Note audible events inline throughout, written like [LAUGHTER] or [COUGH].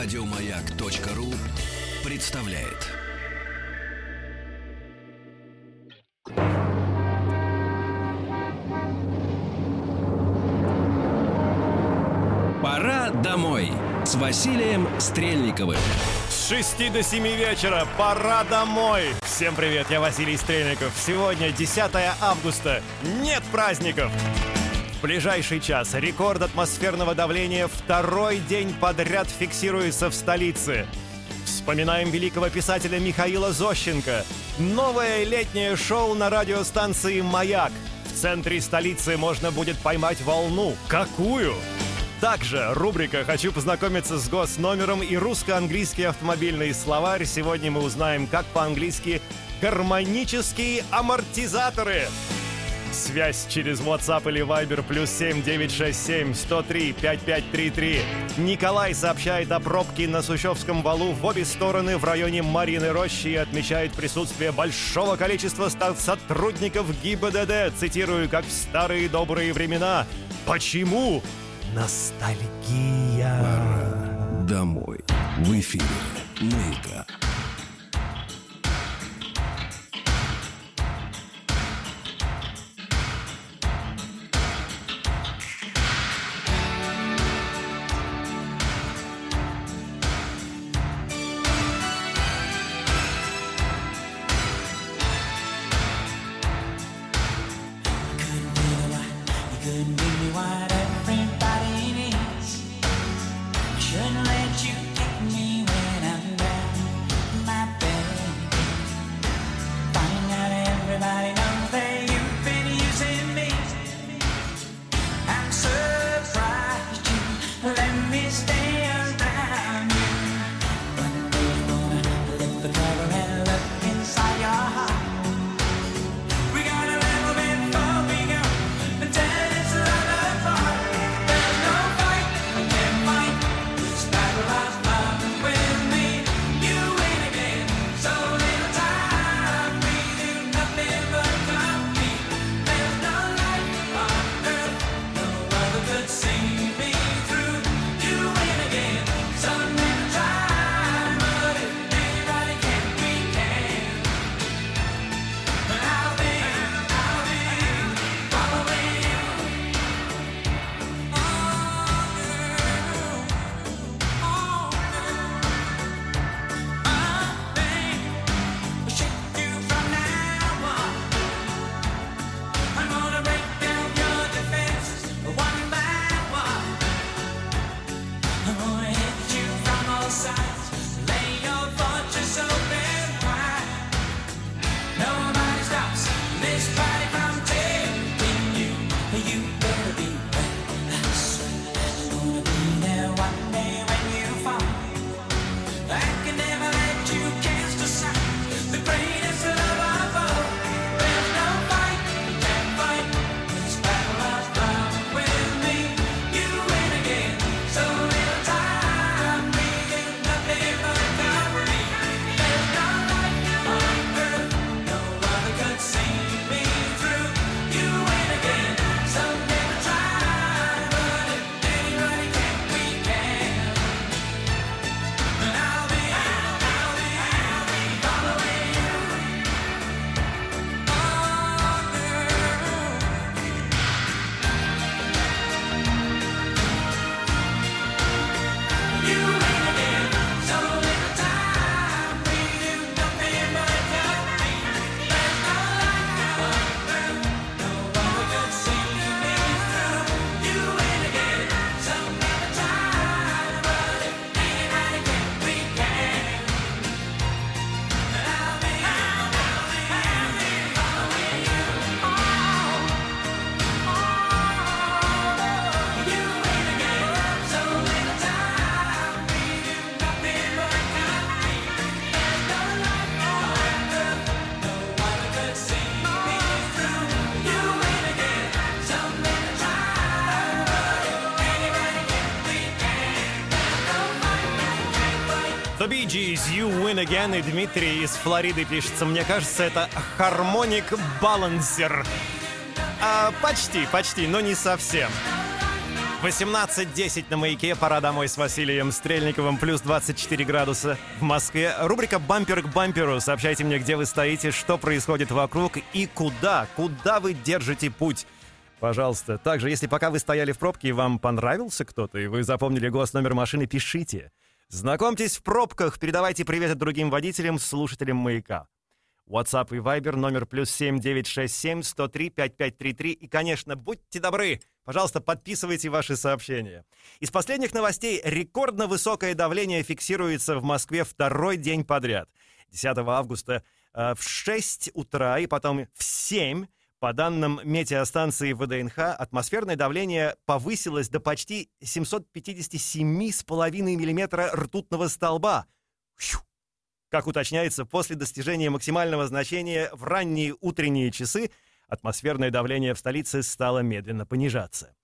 Радиомаяк.ру представляет. Пора домой с Василием Стрельниковым. С 6 до 7 вечера пора домой. Всем привет, я Василий Стрельников. Сегодня 10 августа. Нет праздников. Ближайший час рекорд атмосферного давления второй день подряд фиксируется в столице. Вспоминаем великого писателя Михаила Зощенко. Новое летнее шоу на радиостанции «Маяк». В центре столицы можно будет поймать волну. Какую? Также рубрика «Хочу познакомиться с госномером» и русско-английский автомобильный словарь. Сегодня мы узнаем, как по-английски «гармонические амортизаторы Связь через WhatsApp или Viber плюс 967 103 5533. Николай сообщает о пробке на Сущевском валу в обе стороны в районе Марины Рощи и отмечает присутствие большого количества сотрудников ГИБДД, цитирую, как в старые добрые времена. Почему? Ностальгия. Пора домой. В эфире. Маяка. Минагян и Дмитрий из Флориды пишется. Мне кажется, это Harmonic Balancer. А, почти, почти, но не совсем. 18.10 на маяке. Пора домой с Василием Стрельниковым. Плюс 24 градуса в Москве. Рубрика «Бампер к бамперу». Сообщайте мне, где вы стоите, что происходит вокруг и куда, куда вы держите путь. Пожалуйста. Также, если пока вы стояли в пробке и вам понравился кто-то, и вы запомнили голос номер машины, пишите. Знакомьтесь в пробках, передавайте привет другим водителям, слушателям «Маяка». WhatsApp и Viber номер плюс 7967 103 5533. И, конечно, будьте добры, пожалуйста, подписывайте ваши сообщения. Из последних новостей рекордно высокое давление фиксируется в Москве второй день подряд. 10 августа э, в 6 утра и потом в 7 по данным метеостанции ВДНХ, атмосферное давление повысилось до почти 757,5 миллиметра ртутного столба. Фью! Как уточняется, после достижения максимального значения в ранние утренние часы атмосферное давление в столице стало медленно понижаться.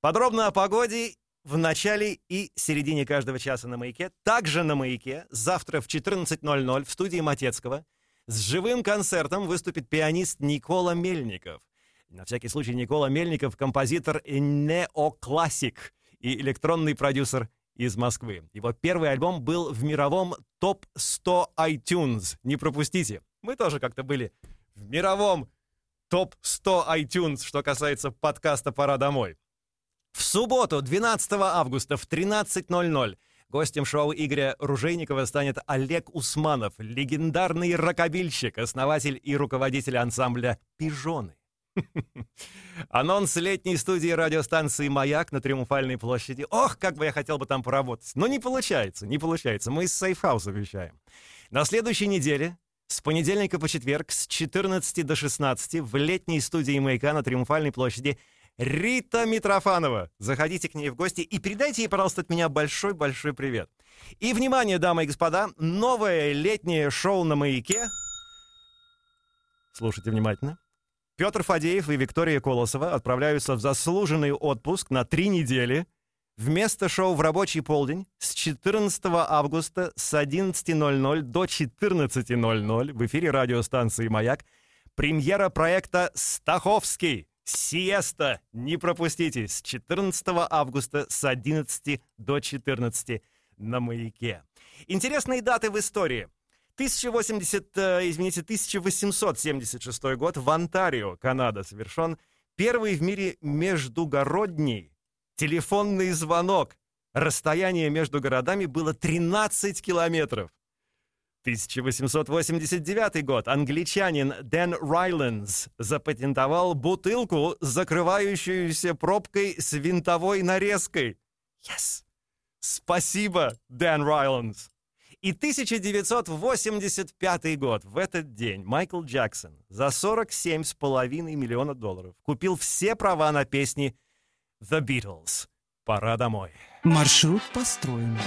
Подробно о погоде в начале и середине каждого часа на «Маяке». Также на «Маяке» завтра в 14.00 в студии Матецкого с живым концертом выступит пианист Никола Мельников. На всякий случай Никола Мельников — композитор неоклассик и электронный продюсер из Москвы. Его первый альбом был в мировом топ-100 iTunes. Не пропустите. Мы тоже как-то были в мировом топ-100 iTunes, что касается подкаста «Пора домой». В субботу, 12 августа в 13.00 гостем шоу Игоря Ружейникова станет Олег Усманов, легендарный рокобильщик, основатель и руководитель ансамбля «Пижоны». [LAUGHS] Анонс летней студии радиостанции «Маяк» на Триумфальной площади. Ох, как бы я хотел бы там поработать. Но не получается, не получается. Мы из сейфхауса вещаем. На следующей неделе, с понедельника по четверг, с 14 до 16 в летней студии «Маяка» на Триумфальной площади Рита Митрофанова. Заходите к ней в гости и передайте ей, пожалуйста, от меня большой-большой привет. И, внимание, дамы и господа, новое летнее шоу на «Маяке». Слушайте внимательно. Петр Фадеев и Виктория Колосова отправляются в заслуженный отпуск на три недели. Вместо шоу в рабочий полдень с 14 августа с 11.00 до 14.00 в эфире радиостанции «Маяк» премьера проекта «Стаховский». Сиеста. Не пропустите. С 14 августа с 11 до 14 на «Маяке». Интересные даты в истории. 1080, э, извините, 1876 год в Онтарио, Канада, совершен первый в мире междугородний телефонный звонок. Расстояние между городами было 13 километров. 1889 год. Англичанин Дэн Райлендс запатентовал бутылку, закрывающуюся пробкой с винтовой нарезкой. Yes! Спасибо, Дэн Райлендс! И 1985 год. В этот день Майкл Джексон за 47,5 миллиона долларов купил все права на песни The Beatles. Пора домой. Маршрут построен.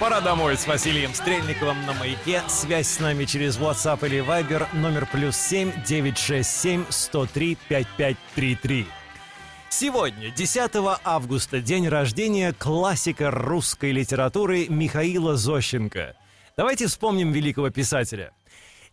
Пора домой с Василием Стрельниковым на маяке. Связь с нами через WhatsApp или Viber номер плюс 7 967 103 5533. Сегодня, 10 августа, день рождения классика русской литературы Михаила Зощенко. Давайте вспомним великого писателя.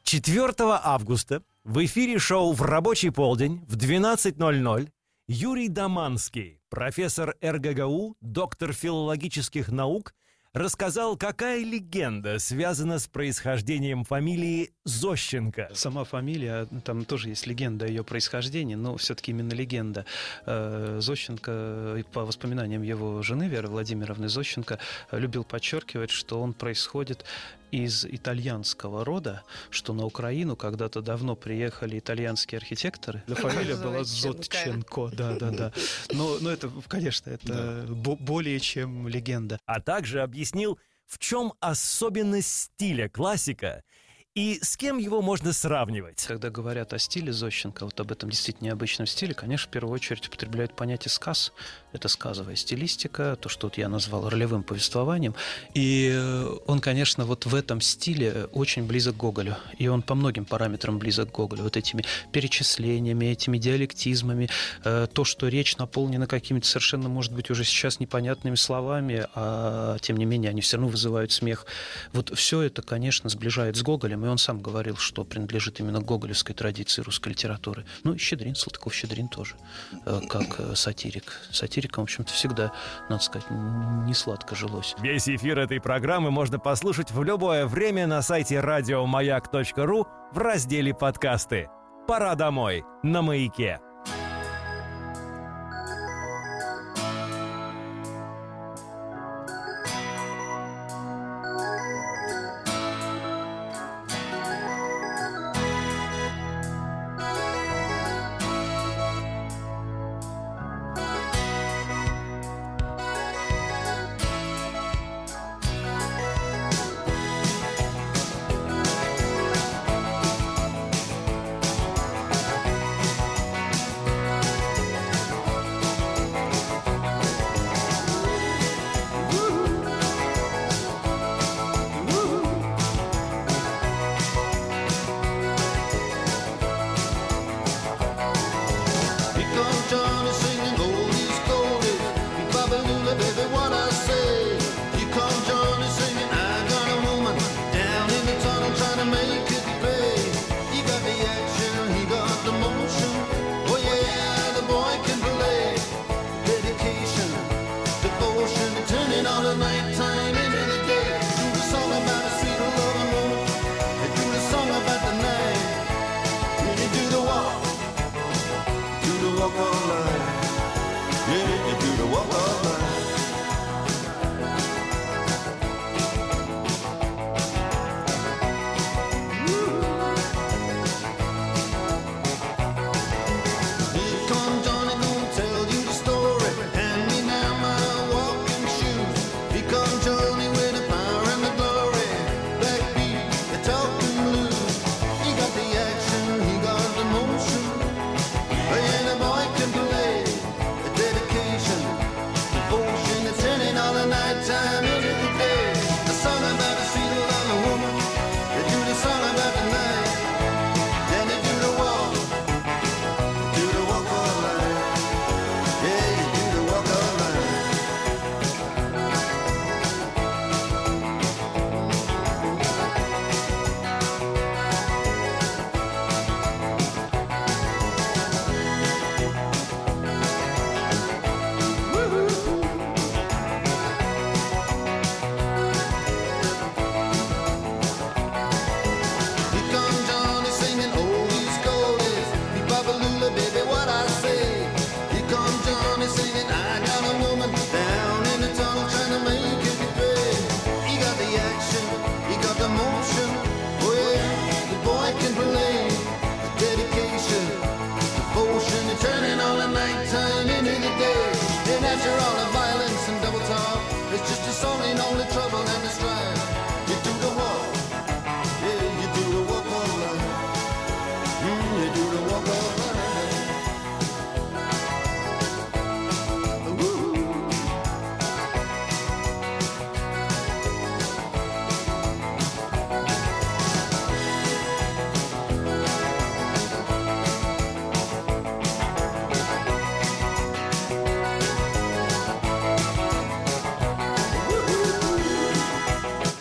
4 августа в эфире шоу «В рабочий полдень» в 12.00 Юрий Даманский, профессор РГГУ, доктор филологических наук, рассказал, какая легенда связана с происхождением фамилии Зощенко. Сама фамилия, там тоже есть легенда о ее происхождении, но все-таки именно легенда. Э, Зощенко, по воспоминаниям его жены Веры Владимировны Зощенко, э, любил подчеркивать, что он происходит из итальянского рода, что на Украину когда-то давно приехали итальянские архитекторы. Да, фамилия была Зодченко, да, да, да. Но, но это, конечно, это бо- более чем легенда. а также объяснил, в чем особенность стиля классика и с кем его можно сравнивать. Когда говорят о стиле Зощенко, вот об этом действительно необычном стиле, конечно, в первую очередь употребляют понятие сказ. Это сказовая стилистика, то, что вот я назвал ролевым повествованием. И э, он, конечно, вот в этом стиле очень близок к Гоголю. И он по многим параметрам близок к Гоголю. Вот этими перечислениями, этими диалектизмами, э, то, что речь наполнена какими-то совершенно, может быть, уже сейчас непонятными словами, а тем не менее они все равно вызывают смех. Вот все это, конечно, сближает с Гоголем, и он сам говорил, что принадлежит именно гоголевской традиции русской литературы. Ну и Щедрин, Салтыков-Щедрин тоже, э, как э, сатирик. Сатирикам, в общем-то, всегда, надо сказать, не сладко жилось. Весь эфир этой программы можно послушать в любое время на сайте радиомаяк.ру в разделе «Подкасты». Пора домой на маяке.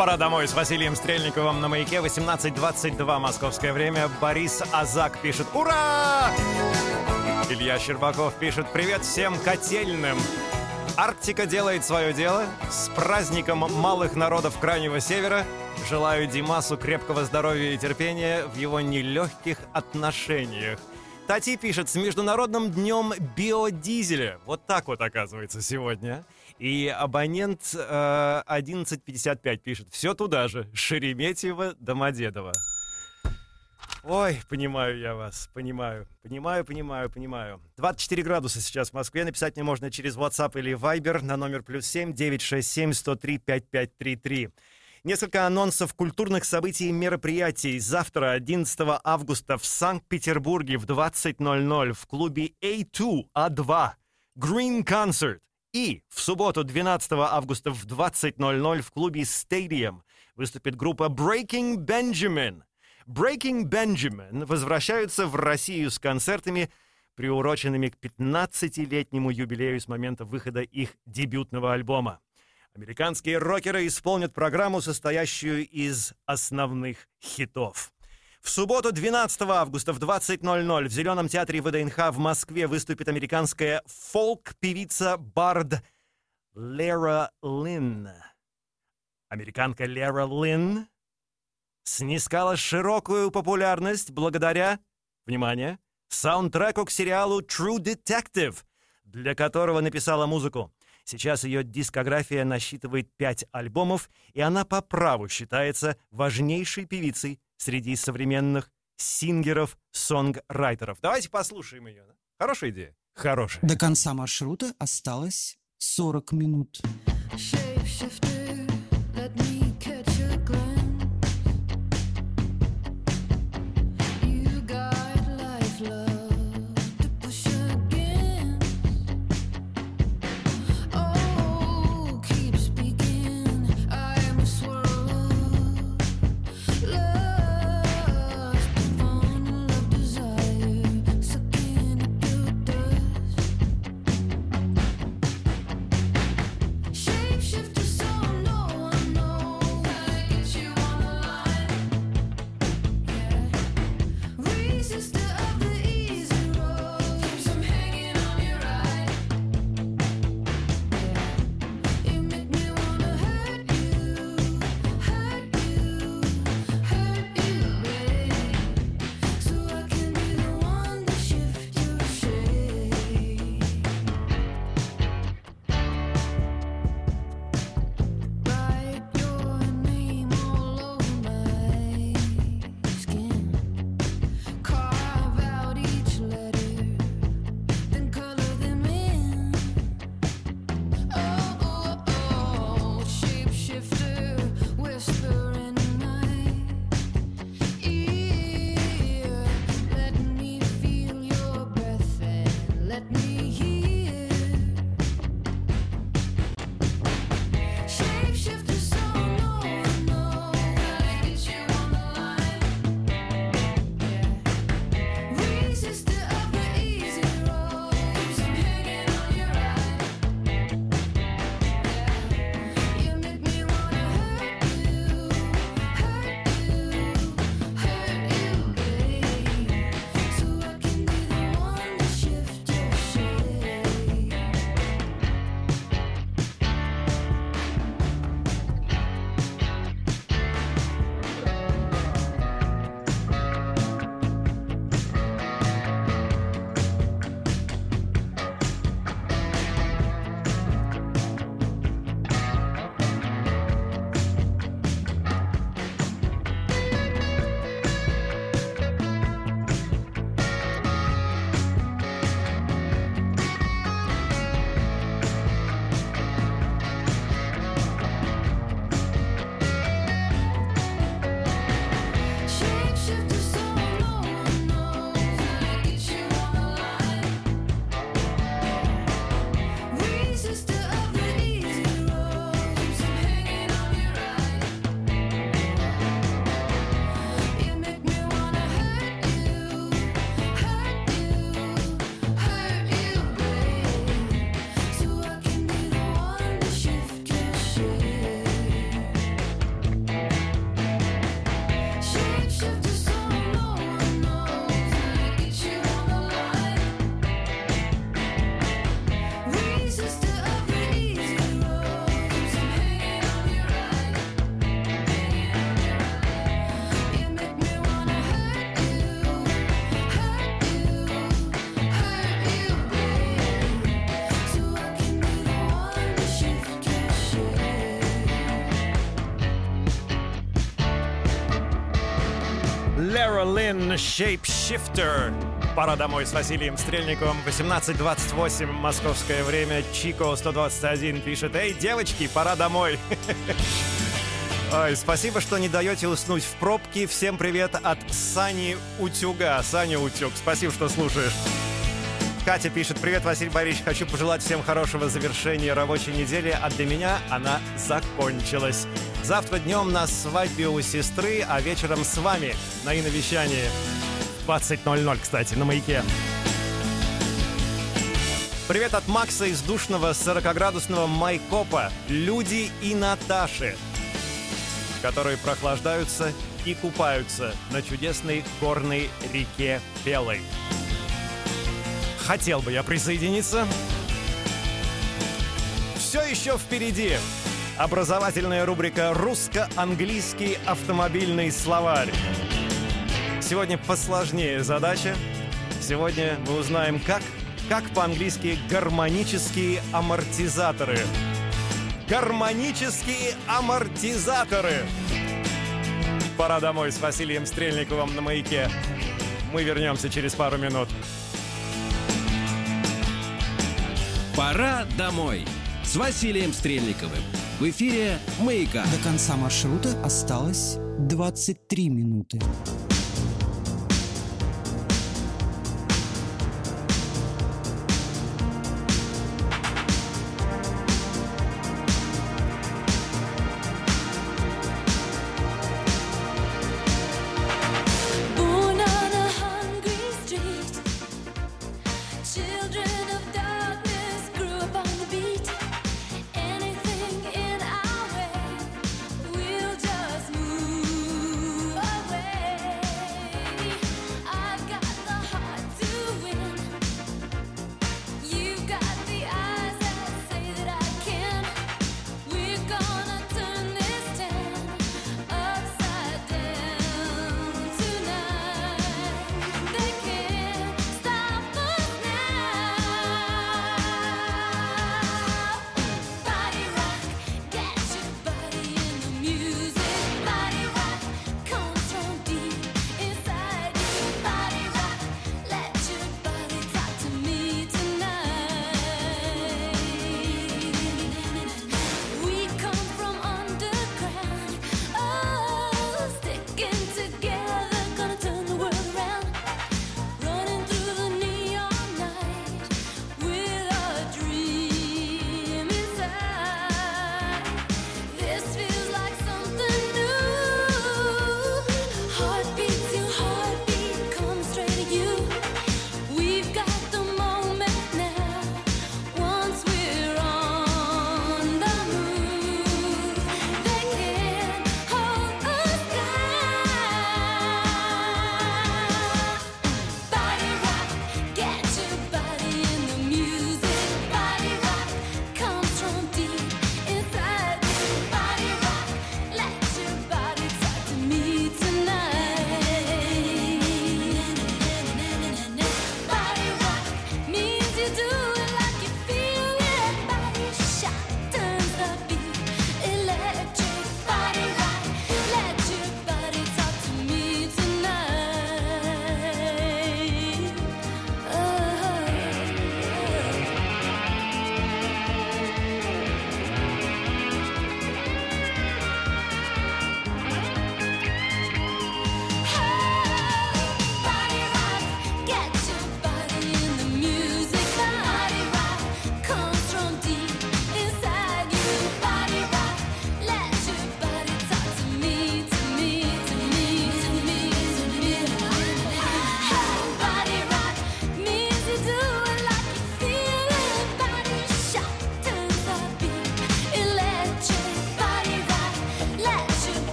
Пора домой с Василием Стрельниковым на маяке. 18.22 московское время. Борис Азак пишет «Ура!» Илья Щербаков пишет «Привет всем котельным!» Арктика делает свое дело. С праздником малых народов Крайнего Севера. Желаю Димасу крепкого здоровья и терпения в его нелегких отношениях. Тати пишет с Международным днем биодизеля. Вот так вот оказывается сегодня. И абонент э, 1155 пишет. Все туда же. Шереметьево, Домодедово. Ой, понимаю я вас, понимаю. Понимаю, понимаю, понимаю. 24 градуса сейчас в Москве. Написать мне можно через WhatsApp или Viber на номер плюс 7 967 103 5533. Несколько анонсов культурных событий и мероприятий. Завтра, 11 августа, в Санкт-Петербурге в 20.00 в клубе A2, А2, Green Concert. И в субботу, 12 августа в 20.00 в клубе Stadium выступит группа Breaking Benjamin. Breaking Benjamin возвращаются в Россию с концертами, приуроченными к 15-летнему юбилею с момента выхода их дебютного альбома. Американские рокеры исполнят программу, состоящую из основных хитов. В субботу, 12 августа в 20.00 в Зеленом театре ВДНХ в Москве выступит американская фолк-певица Бард Лера Линн. Американка Лера Линн снискала широкую популярность благодаря, внимание, саундтреку к сериалу True Detective, для которого написала музыку. Сейчас ее дискография насчитывает пять альбомов, и она по праву считается важнейшей певицей среди современных сингеров-сонграйтеров. Давайте послушаем ее. да? Хорошая идея? Хорошая. До конца маршрута осталось 40 минут. Shapeshifter, let me Berlin Shapeshifter. Пора домой с Василием Стрельниковым. 18.28 московское время. Чико 121 пишет. Эй, девочки, пора домой. [LAUGHS] Ой, спасибо, что не даете уснуть в пробке. Всем привет от Сани Утюга. Саня Утюг, спасибо, что слушаешь. Катя пишет, привет, Василий Борисович, хочу пожелать всем хорошего завершения рабочей недели, а для меня она закончилась. Завтра днем на свадьбе у сестры, а вечером с вами на иновещании. 20.00, кстати, на маяке. Привет от Макса из душного 40-градусного Майкопа. Люди и Наташи, которые прохлаждаются и купаются на чудесной горной реке Белой. Хотел бы я присоединиться. Все еще впереди. Образовательная рубрика «Русско-английский автомобильный словарь». Сегодня посложнее задача. Сегодня мы узнаем, как, как по-английски гармонические амортизаторы. Гармонические амортизаторы. Пора домой с Василием Стрельниковым на маяке. Мы вернемся через пару минут. Пора домой с Василием Стрельниковым. В эфире «Маяка». До конца маршрута осталось 23 минуты.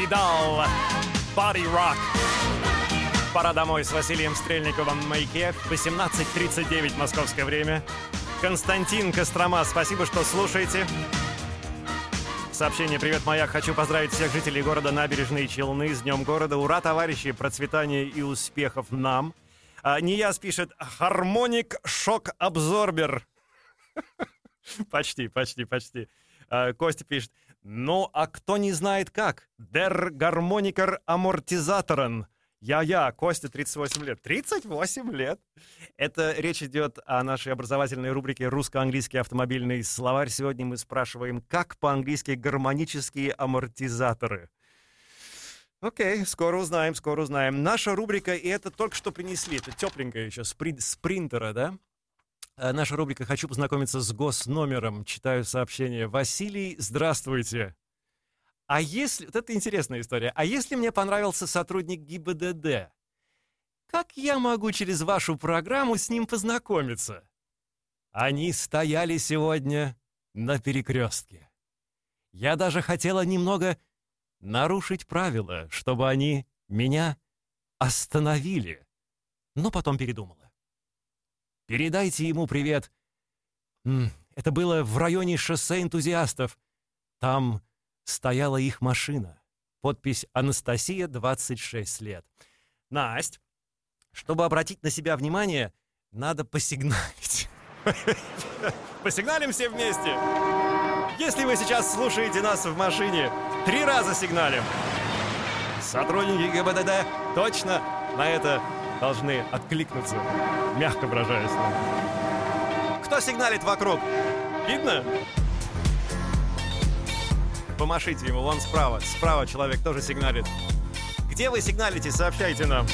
Видал. Body Rock. Пора домой с Василием Стрельниковым на маяке. 18.39 московское время. Константин Кострома, спасибо, что слушаете. Сообщение «Привет, маяк! Хочу поздравить всех жителей города Набережные Челны с Днем города. Ура, товарищи! Процветания и успехов нам!» а, Нияз пишет «Хармоник Шок Абсорбер». Почти, почти, почти. А, Костя пишет «Ну, а кто не знает как? Дер гармоникер амортизаторен». Я-я, Костя, 38 лет. 38 лет? Это речь идет о нашей образовательной рубрике «Русско-английский автомобильный словарь». Сегодня мы спрашиваем, как по-английски гармонические амортизаторы? Окей, скоро узнаем, скоро узнаем. Наша рубрика, и это только что принесли, это тепленькое еще, с, при- с принтера, да? Э, Наша рубрика «Хочу познакомиться с госномером». Читаю сообщение. Василий, здравствуйте. А если... Вот это интересная история. А если мне понравился сотрудник ГИБДД, как я могу через вашу программу с ним познакомиться? Они стояли сегодня на перекрестке. Я даже хотела немного нарушить правила, чтобы они меня остановили, но потом передумала. Передайте ему привет. Это было в районе шоссе энтузиастов. Там стояла их машина. Подпись «Анастасия, 26 лет». Насть, чтобы обратить на себя внимание, надо посигналить. [LAUGHS] Посигналим все вместе. Если вы сейчас слушаете нас в машине, три раза сигналим. Сотрудники ГИБДД точно на это должны откликнуться, мягко выражаясь. Кто сигналит вокруг? Видно? Помашите ему, вон справа. Справа человек тоже сигналит. Где вы сигналите, сообщайте нам.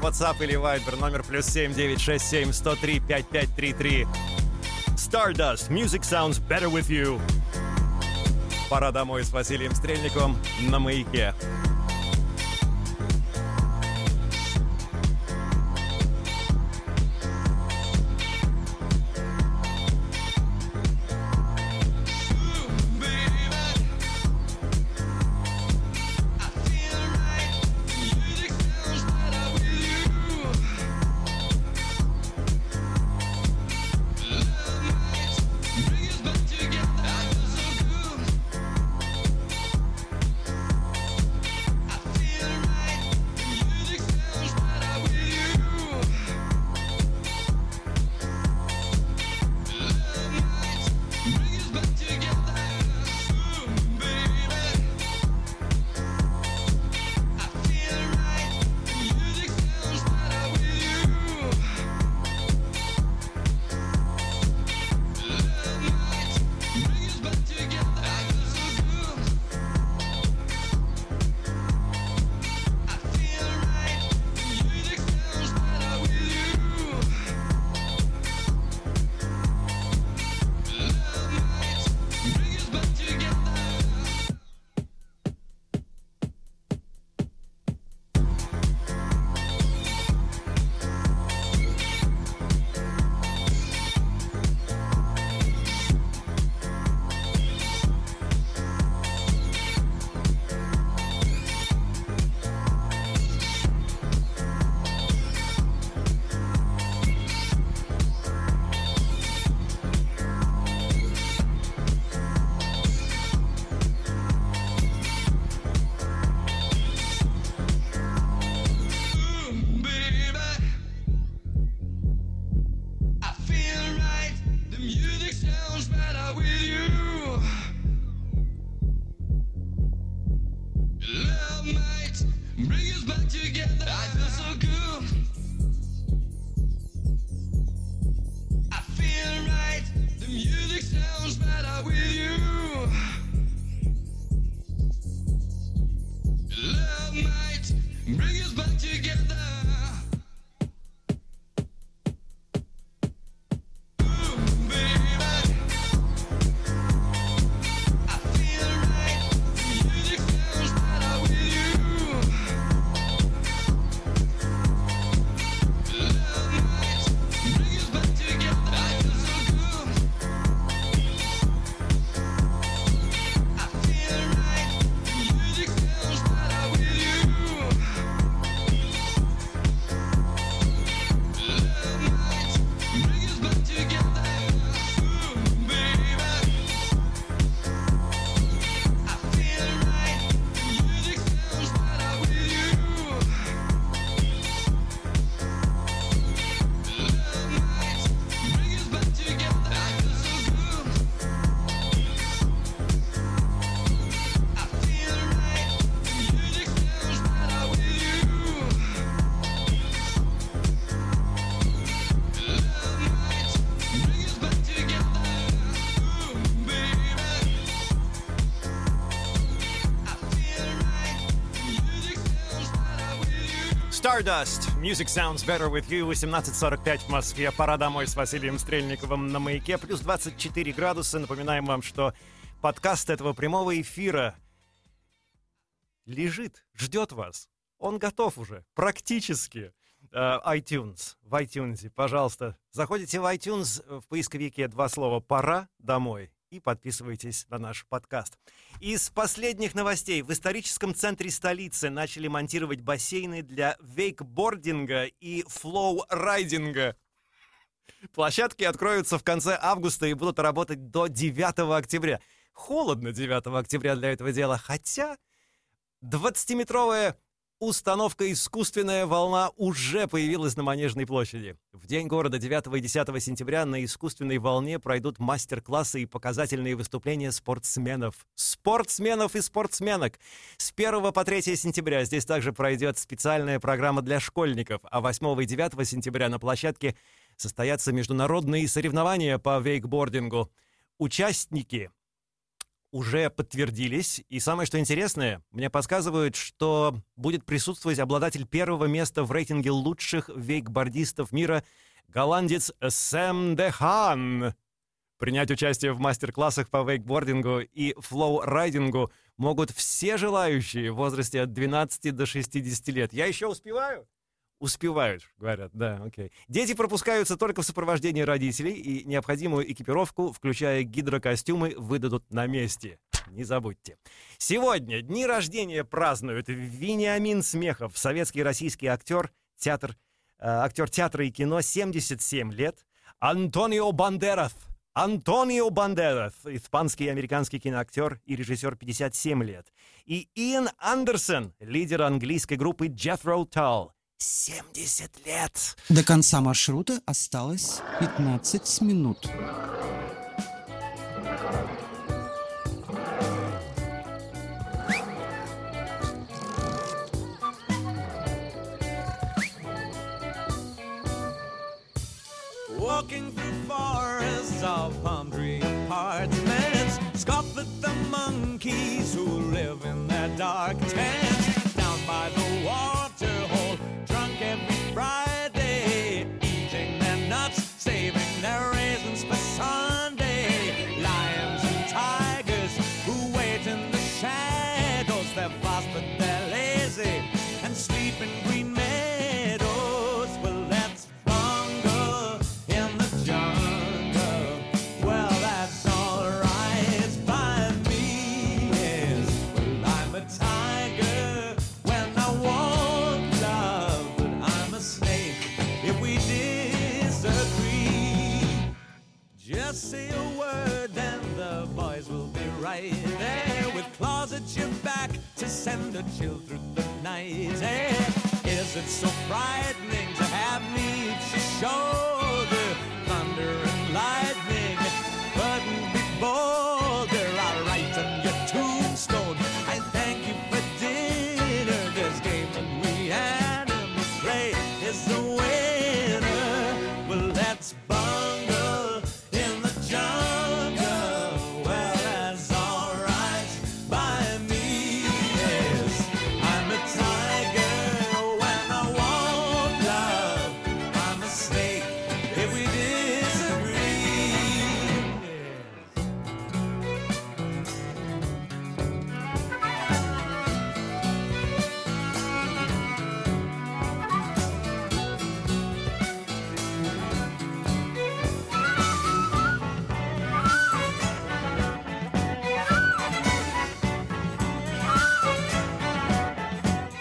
WhatsApp или Viber номер плюс 7967 103 5533. Stardust. Music sounds better with you. Пора домой с Василием Стрельником на маяке. Music sounds better with you. 18.45 в Москве. Пора домой с Василием Стрельниковым на маяке. Плюс 24 градуса. Напоминаем вам, что подкаст этого прямого эфира лежит, ждет вас. Он готов уже, практически. Э, iTunes, в iTunes, пожалуйста. Заходите в iTunes, э, в поисковике два слова «Пора домой» и подписывайтесь на наш подкаст. Из последних новостей. В историческом центре столицы начали монтировать бассейны для вейкбординга и флоу-райдинга. Площадки откроются в конце августа и будут работать до 9 октября. Холодно 9 октября для этого дела, хотя 20-метровая установка «Искусственная волна» уже появилась на Манежной площади. В День города 9 и 10 сентября на «Искусственной волне» пройдут мастер-классы и показательные выступления спортсменов. Спортсменов и спортсменок. С 1 по 3 сентября здесь также пройдет специальная программа для школьников, а 8 и 9 сентября на площадке состоятся международные соревнования по вейкбордингу. Участники уже подтвердились. И самое что интересное, мне подсказывают, что будет присутствовать обладатель первого места в рейтинге лучших вейкбордистов мира, голландец Сэм Дехан. Принять участие в мастер-классах по вейкбордингу и флоу-райдингу могут все желающие в возрасте от 12 до 60 лет. Я еще успеваю? Успевают, говорят, да, окей. Дети пропускаются только в сопровождении родителей, и необходимую экипировку, включая гидрокостюмы, выдадут на месте. Не забудьте. Сегодня дни рождения празднуют Вениамин Смехов, советский российский актер, театр, э, актер театра и кино, 77 лет. Антонио Бандерас, Антонио Бандерас, испанский и американский киноактер и режиссер, 57 лет. И Иэн Андерсон, лидер английской группы Jethro Tull, 70 лет. До конца маршрута осталось 15 минут. Walking through forests of palm tree apartments, scoff at the monkeys who live in their dark tents. Say a word and the boys will be right there with claws at your back to send a chill through the night. Eh, Is it so frightening to have me at your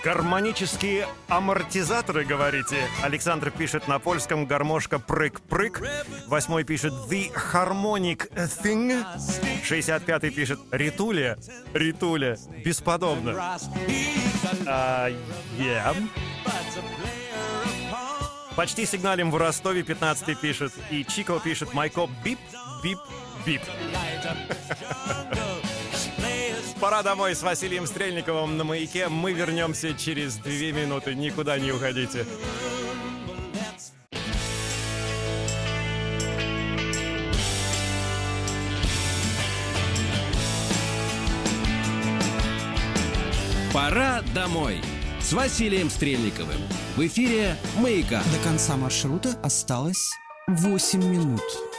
Гармонические амортизаторы, говорите? Александр пишет на польском гармошка прыг-прыг. Восьмой пишет The Harmonic Thing. 65-й пишет Ритуля. Ритуля. Бесподобно. А, yeah. Почти сигналим в Ростове, 15-й пишет. И Чико пишет Майко бип, бип, бип. Пора домой с Василием Стрельниковым на маяке. Мы вернемся через две минуты. Никуда не уходите. Пора домой с Василием Стрельниковым. В эфире «Маяка». До конца маршрута осталось 8 минут.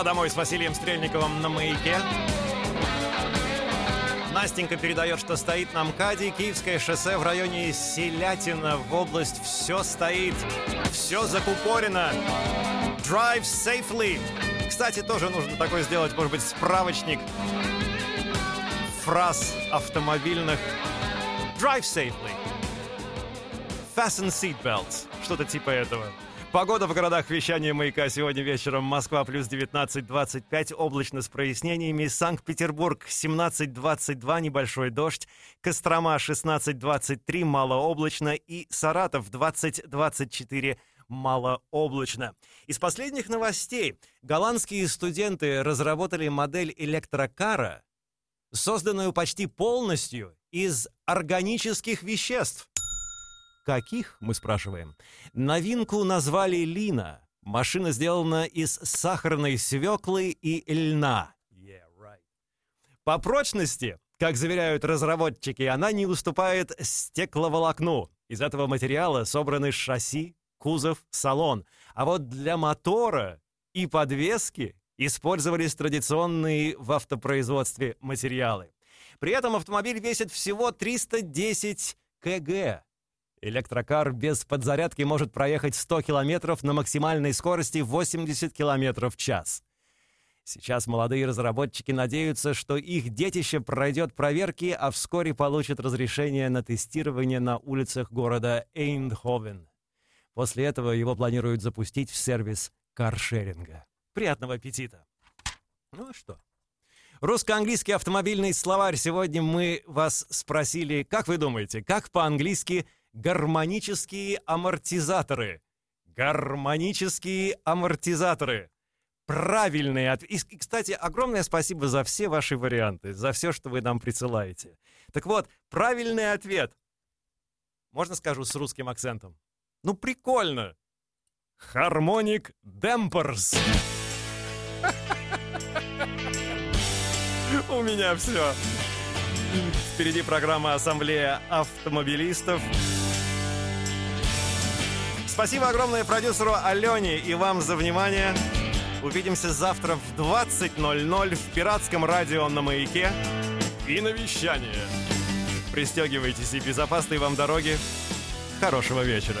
Пора домой с Василием Стрельниковым на маяке. Настенька передает, что стоит на МКАДе, Киевское шоссе в районе Селятина, в область все стоит, все закупорено. Drive safely. Кстати, тоже нужно такой сделать, может быть, справочник фраз автомобильных. Drive safely. Fasten seatbelts. Что-то типа этого. Погода в городах вещания маяка сегодня вечером. Москва плюс 19-25, облачно с прояснениями. Санкт-Петербург 17-22, небольшой дождь. Кострома 16-23, малооблачно. И Саратов 20-24, малооблачно. Из последних новостей. Голландские студенты разработали модель электрокара, созданную почти полностью из органических веществ. Каких, мы спрашиваем. Новинку назвали Лина. Машина сделана из сахарной свеклы и льна. По прочности, как заверяют разработчики, она не уступает стекловолокну. Из этого материала собраны шасси, кузов, салон. А вот для мотора и подвески использовались традиционные в автопроизводстве материалы. При этом автомобиль весит всего 310 кг. Электрокар без подзарядки может проехать 100 километров на максимальной скорости 80 километров в час. Сейчас молодые разработчики надеются, что их детище пройдет проверки, а вскоре получит разрешение на тестирование на улицах города Эйндховен. После этого его планируют запустить в сервис каршеринга. Приятного аппетита! Ну а что? Русско-английский автомобильный словарь. Сегодня мы вас спросили, как вы думаете, как по-английски гармонические амортизаторы? Гармонические амортизаторы. Правильный ответ. И, кстати, огромное спасибо за все ваши варианты, за все, что вы нам присылаете. Так вот, правильный ответ. Можно скажу с русским акцентом? Ну, прикольно. Harmonic Dampers. [LAUGHS] У меня все. Впереди программа «Ассамблея автомобилистов». Спасибо огромное продюсеру Алене и вам за внимание. Увидимся завтра в 20.00 в пиратском радио на «Маяке» и на вещание. Пристегивайтесь и безопасной вам дороги. Хорошего вечера.